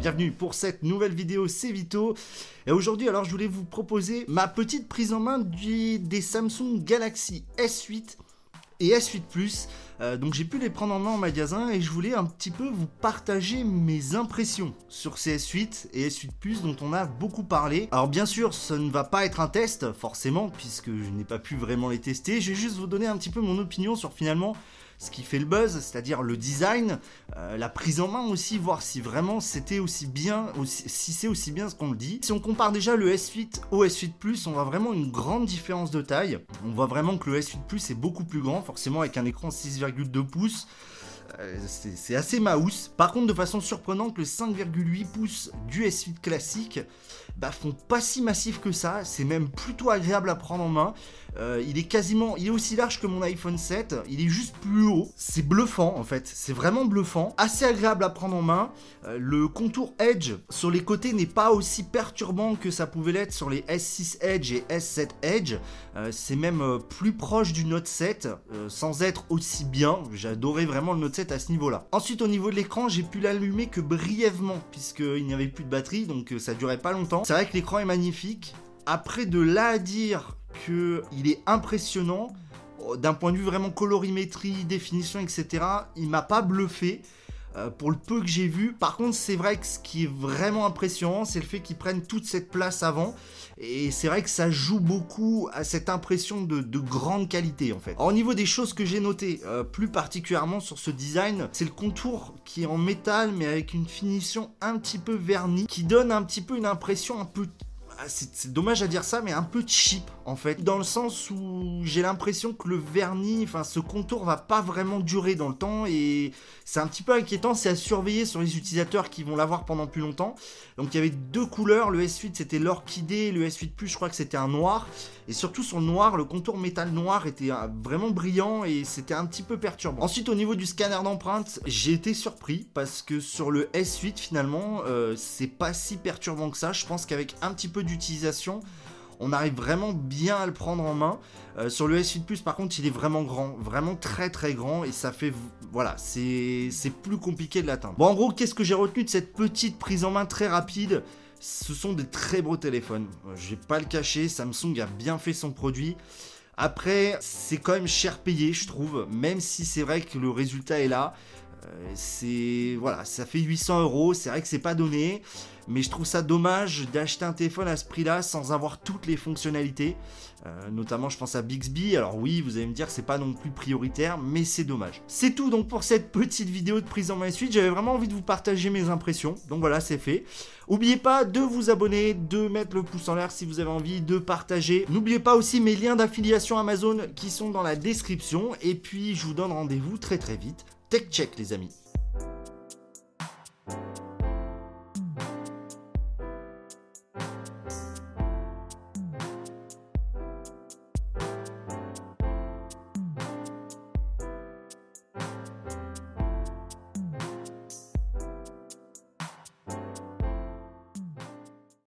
bienvenue pour cette nouvelle vidéo, c'est Vito. Et aujourd'hui, alors je voulais vous proposer ma petite prise en main du, des Samsung Galaxy S8 et S8 Plus. Euh, donc j'ai pu les prendre en main en magasin et je voulais un petit peu vous partager mes impressions sur ces S8 et S8 Plus dont on a beaucoup parlé. Alors bien sûr, ce ne va pas être un test, forcément, puisque je n'ai pas pu vraiment les tester. Je vais juste vous donner un petit peu mon opinion sur finalement ce qui fait le buzz, c'est-à-dire le design, euh, la prise en main aussi, voir si vraiment c'était aussi bien, si c'est aussi bien ce qu'on le dit. Si on compare déjà le S8 au S8 Plus, on voit vraiment une grande différence de taille. On voit vraiment que le S8 Plus est beaucoup plus grand, forcément avec un écran 6,2 pouces. Euh, c'est assez mouse. Par contre, de façon surprenante, le 5,8 pouces du S8 classique bah, font pas si massif que ça. C'est même plutôt agréable à prendre en main. Euh, il est quasiment, il est aussi large que mon iPhone 7. Il est juste plus haut. C'est bluffant en fait. C'est vraiment bluffant. Assez agréable à prendre en main. Euh, le contour Edge sur les côtés n'est pas aussi perturbant que ça pouvait l'être sur les S6 Edge et S7 Edge. c'est même plus proche du Note 7 sans être aussi bien. J'adorais vraiment le Note 7 à ce niveau-là. Ensuite, au niveau de l'écran, j'ai pu l'allumer que brièvement, puisqu'il n'y avait plus de batterie, donc euh, ça durait pas longtemps. C'est vrai que l'écran est magnifique. Après, de là à dire qu'il est impressionnant, euh, d'un point de vue vraiment colorimétrie, définition, etc., il m'a pas bluffé. Euh, pour le peu que j'ai vu. Par contre, c'est vrai que ce qui est vraiment impressionnant, c'est le fait qu'ils prennent toute cette place avant. Et c'est vrai que ça joue beaucoup à cette impression de, grande qualité en fait. au niveau des choses que j'ai notées, euh, plus particulièrement sur ce design, c'est le contour qui est en métal mais avec une finition un petit peu vernie, qui donne un petit peu une impression un peu c'est dommage à dire ça, mais un peu cheap en fait, dans le sens où j'ai l'impression que le vernis, enfin ce contour va pas vraiment durer dans le temps et c'est un petit peu inquiétant, c'est à surveiller sur les utilisateurs qui vont l'avoir pendant plus longtemps. Donc il y avait deux couleurs, le S8 c'était l'orchidée, le S8 Plus je crois que c'était un noir et surtout sur le noir, le contour métal noir était euh, vraiment brillant et c'était un petit peu perturbant. Ensuite au niveau du scanner d'empreinte, j'ai été surpris parce que sur le S8 finalement euh, c'est pas si perturbant que ça. Je pense qu'avec un petit peu d'utilisation, on arrive vraiment bien à le prendre en main. Euh, sur le S8 Plus, par contre, il est vraiment grand, vraiment très très grand, et ça fait, voilà, c'est plus compliqué de l'atteindre. Bon, en gros, qu'est-ce que j'ai retenu de cette petite prise en main très rapide? Ce sont des très beaux téléphones. Euh, je vais pas le cacher, Samsung a bien fait son produit. Après, c'est quand même cher payé, je trouve, même si c'est vrai que le résultat est là. Euh, c'est voilà, ça fait 800 euros. C'est vrai que c'est pas donné, mais je trouve ça dommage d'acheter un téléphone à ce prix-là sans avoir toutes les fonctionnalités. Euh, notamment, je pense à Bixby. Alors oui, vous allez me dire que c'est pas non plus prioritaire, mais c'est dommage. C'est tout donc pour cette petite vidéo de prise en main suite. J'avais vraiment envie de vous partager mes impressions. Donc voilà, c'est fait. N'oubliez pas de vous abonner, de mettre le pouce en l'air si vous avez envie de partager. N'oubliez pas aussi mes liens d'affiliation Amazon qui sont dans la description. Et puis, je vous donne rendez-vous très très vite Tech check les amis.